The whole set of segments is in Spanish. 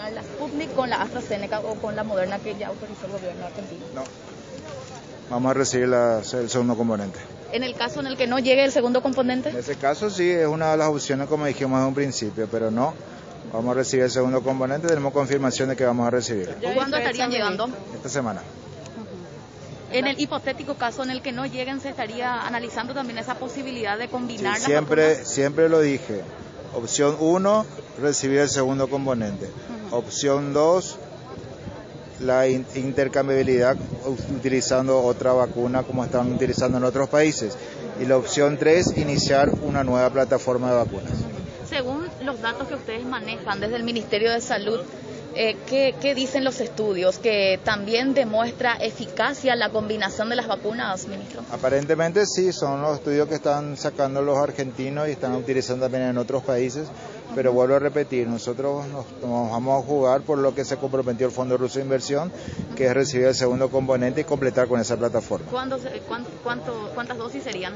combinar la Sputnik con la AstraZeneca o con la Moderna que ya autorizó el gobierno argentino? No. Vamos a recibir la, el segundo componente. En el caso en el que no llegue el segundo componente. En ese caso sí, es una de las opciones como dijimos en un principio, pero no. Vamos a recibir el segundo componente, tenemos confirmación de que vamos a recibir. ¿Cuándo estarían llegando? Esta semana. En el hipotético caso en el que no lleguen, se estaría analizando también esa posibilidad de combinar sí, siempre, siempre lo dije. Opción 1, recibir el segundo componente. Opción 2, la intercambiabilidad utilizando otra vacuna como están utilizando en otros países. Y la opción 3, iniciar una nueva plataforma de vacunas. Según los datos que ustedes manejan desde el Ministerio de Salud, eh, ¿qué, dicen los estudios? ¿Que también demuestra eficacia la combinación de las vacunas, ministro? Aparentemente sí, son los estudios que están sacando los argentinos y están utilizando también en otros países, pero vuelvo a repetir, nosotros nos, vamos a jugar por lo que se comprometió el Fondo Ruso de Inversión, que es recibir el segundo componente y completar con esa plataforma. ¿Cuántas dosis serían?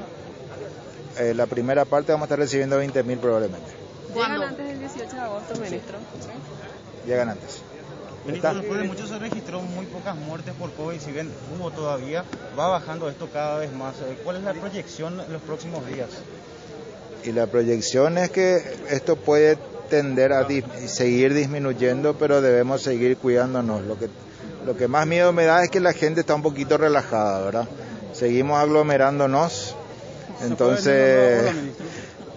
Eh, la primera parte vamos a estar recibiendo 20.000 probablemente. ¿Cuándo? antes del 18 de agosto, ministro llegan antes. Ministro, después de mucho se registró muy pocas muertes por COVID, si bien hubo todavía, va bajando esto cada vez más. Eh, ¿Cuál es la proyección en los próximos días? Y la proyección es que esto puede tender a seguir disminuyendo, pero debemos seguir cuidándonos. Lo que, lo que más miedo me da es que la gente está un poquito relajada, ¿verdad? Seguimos aglomerándonos. Entonces,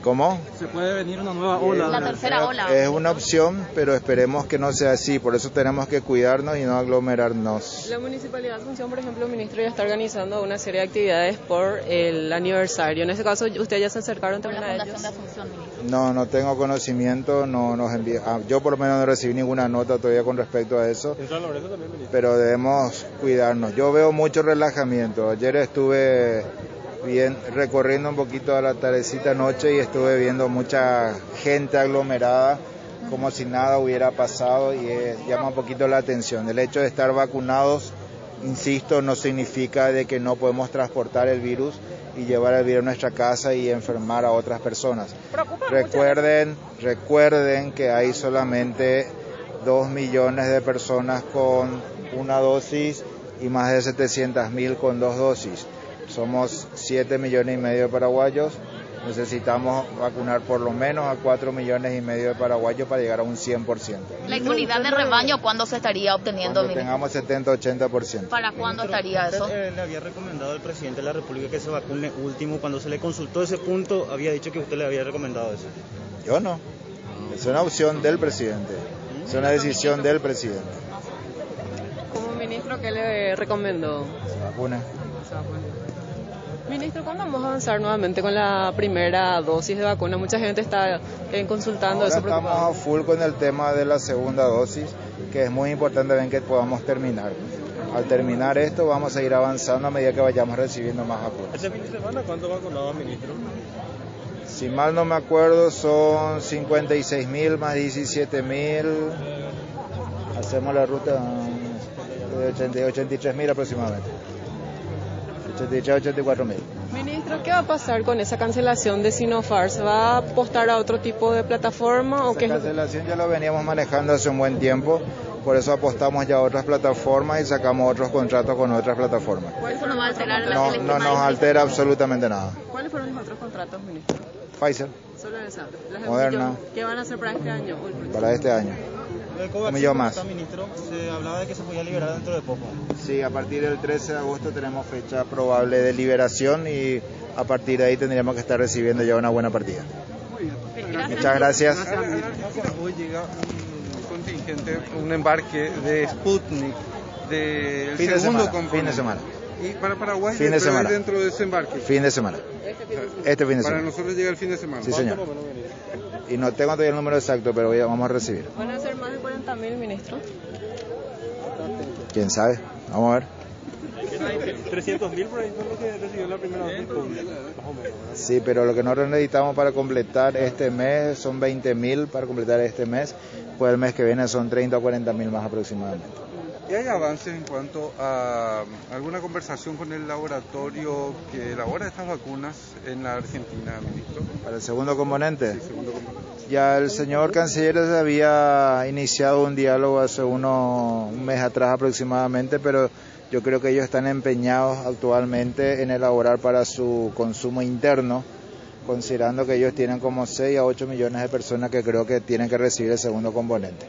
¿Cómo? Se puede venir una nueva ola. La tercera ola. Es una opción, pero esperemos que no sea así. Por eso tenemos que cuidarnos y no aglomerarnos. La Municipalidad de Asunción, por ejemplo, ministro, ya está organizando una serie de actividades por el aniversario. En ese caso, ¿ustedes ya se acercaron también a ellos? De Asunción, no, no tengo conocimiento. no nos envía, ah, Yo por lo menos no recibí ninguna nota todavía con respecto a eso. En San Lorenzo también, ministro. Pero debemos cuidarnos. Yo veo mucho relajamiento. Ayer estuve bien recorriendo un poquito a la tardecita noche y estuve viendo mucha gente aglomerada como si nada hubiera pasado y llama un poquito la atención. El hecho de estar vacunados, insisto, no significa de que no podemos transportar el virus y llevar el virus a nuestra casa y enfermar a otras personas. Recuerden, recuerden que hay solamente dos millones de personas con una dosis y más de 700 mil con dos dosis. Somos 7 millones y medio de paraguayos. Necesitamos vacunar por lo menos a 4 millones y medio de paraguayos para llegar a un 100%. ¿La inmunidad de rebaño cuándo se estaría obteniendo? Cuando tengamos 70-80%. ¿Para cuándo estaría eso? Usted, le había recomendado al presidente de la República que se vacune último. Cuando se le consultó ese punto, había dicho que usted le había recomendado eso. Yo no. Es una opción del presidente. Es una decisión del presidente. Como ministro, ¿qué le recomendó? Se vacune. Ministro, ¿cuándo vamos a avanzar nuevamente con la primera dosis de vacuna? Mucha gente está eh, consultando Ahora eso. Estamos a full con el tema de la segunda dosis, que es muy importante ver que podamos terminar. Al terminar esto vamos a ir avanzando a medida que vayamos recibiendo más vacunas. ¿Ese fin de semana cuánto vacunado, ministro? Si mal no me acuerdo, son 56 mil más 17 mil. Hacemos la ruta de 83 mil aproximadamente. 84 mil. Ministro, ¿qué va a pasar con esa cancelación de Sinofar? ¿Se va a apostar a otro tipo de plataforma? o qué? cancelación ya lo veníamos manejando hace un buen tiempo, por eso apostamos ya a otras plataformas y sacamos otros contratos con otras plataformas. ¿Eso no va a alterar la No, no nos altera absolutamente nada. ¿Cuáles fueron los otros contratos, ministro? Pfizer. Solo esa. Moderna. ¿Qué van a hacer para este año? Para este año. Un millón más. ministro, se hablaba de que se podía liberar dentro de poco. Sí, a partir del 13 de agosto tenemos fecha probable de liberación y a partir de ahí tendríamos que estar recibiendo ya una buena partida. Muchas gracias. Hoy llega un contingente, un embarque de Sputnik del fin segundo de semana, Fin de semana. ¿Y para Paraguay fin de semana. dentro de ese embarque? Fin de semana. Este fin de semana. Para nosotros llega el fin de semana. Sí, señor. Y no tengo todavía el número exacto, pero vamos a recibir. ¿Van a ser más 40 mil, ministro? ¿Quién sabe? Vamos a ver. 300 mil por ahí fue lo que recibió la primera vez. Sí, pero lo que nosotros necesitamos para completar este mes son 20 mil para completar este mes, pues el mes que viene son 30 o 40 mil más aproximadamente. ¿Y hay avances en cuanto a alguna conversación con el laboratorio que elabora estas vacunas en la Argentina, ministro? Para el segundo componente. Sí, segundo componente. Ya el señor canciller había iniciado un diálogo hace uno, un mes atrás aproximadamente, pero yo creo que ellos están empeñados actualmente en elaborar para su consumo interno, considerando que ellos tienen como 6 a 8 millones de personas que creo que tienen que recibir el segundo componente.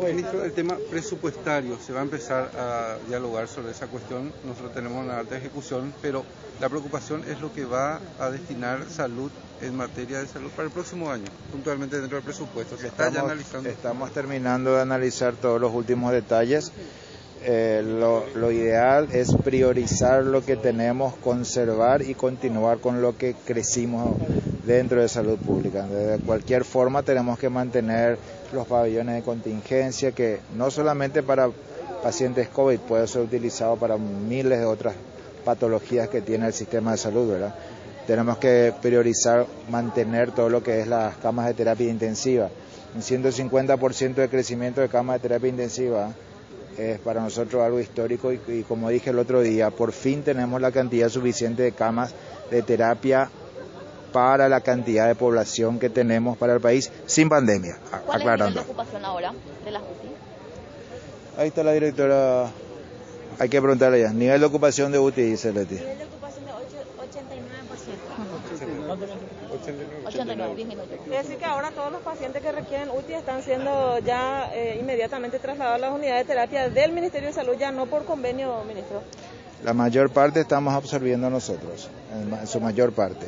Ministro, el tema presupuestario, se va a empezar a dialogar sobre esa cuestión. Nosotros tenemos una alta ejecución, pero la preocupación es lo que va a destinar salud en materia de salud para el próximo año, puntualmente dentro del presupuesto. Se está ya analizando. Estamos terminando de analizar todos los últimos detalles. Eh, lo, ideal es priorizar lo que tenemos, conservar y continuar con lo que crecimos dentro de salud pública. De cualquier forma tenemos que mantener los pabellones de contingencia que no solamente para pacientes COVID puede ser utilizado para miles de otras patologías que tiene el sistema de salud, ¿verdad? Tenemos que priorizar mantener todo lo que es las camas de terapia intensiva. Un 150% de crecimiento de camas de terapia intensiva es para nosotros algo histórico y, y, como dije el otro día, por fin tenemos la cantidad suficiente de camas de terapia para la cantidad de población que tenemos para el país sin pandemia. ¿Cuál aclarando. es la ocupación ahora de las UTI? Ahí está la directora. Hay que preguntarle ya. Nivel de ocupación de UTI, dice Leti. Nivel de ocupación de 89%. 89, 10 minutos. Es decir, que ahora todos los pacientes que requieren UTI están siendo ya eh, inmediatamente trasladados a las unidades de terapia del Ministerio de Salud, ya no por convenio, ministro. La mayor parte estamos absorbiendo nosotros, en, en su mayor parte.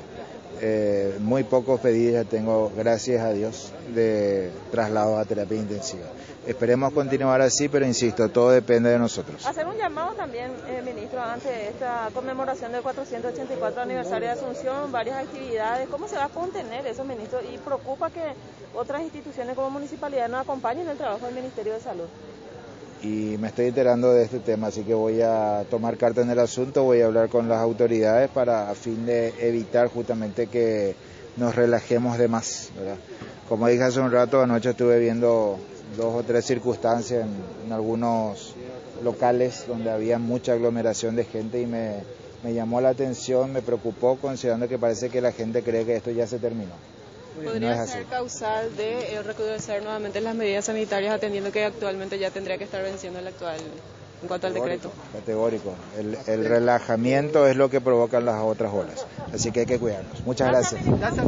Eh, muy pocos pedidos ya tengo, gracias a Dios, de traslados a terapia intensiva. Esperemos continuar así, pero insisto, todo depende de nosotros. Hacer un llamado también, eh, ministro, ante esta conmemoración del 484 aniversario de Asunción, varias actividades. ¿Cómo se va a contener eso, ministro? Y preocupa que otras instituciones como municipalidad no acompañen el trabajo del Ministerio de Salud. Y me estoy enterando de este tema, así que voy a tomar carta en el asunto, voy a hablar con las autoridades para a fin de evitar justamente que nos relajemos de más. ¿verdad? Como dije hace un rato, anoche estuve viendo dos o tres circunstancias en, algunos locales donde había mucha aglomeración de gente y me, me, llamó la atención, me preocupó considerando que parece que la gente cree que esto ya se terminó. ¿Podría no ser causal de eh, recrudecer nuevamente las medidas sanitarias atendiendo que actualmente ya tendría que estar venciendo el actual en cuanto al decreto? Categórico. El, el relajamiento es lo que provocan las otras olas. Así que hay que cuidarnos. Muchas gracias. gracias.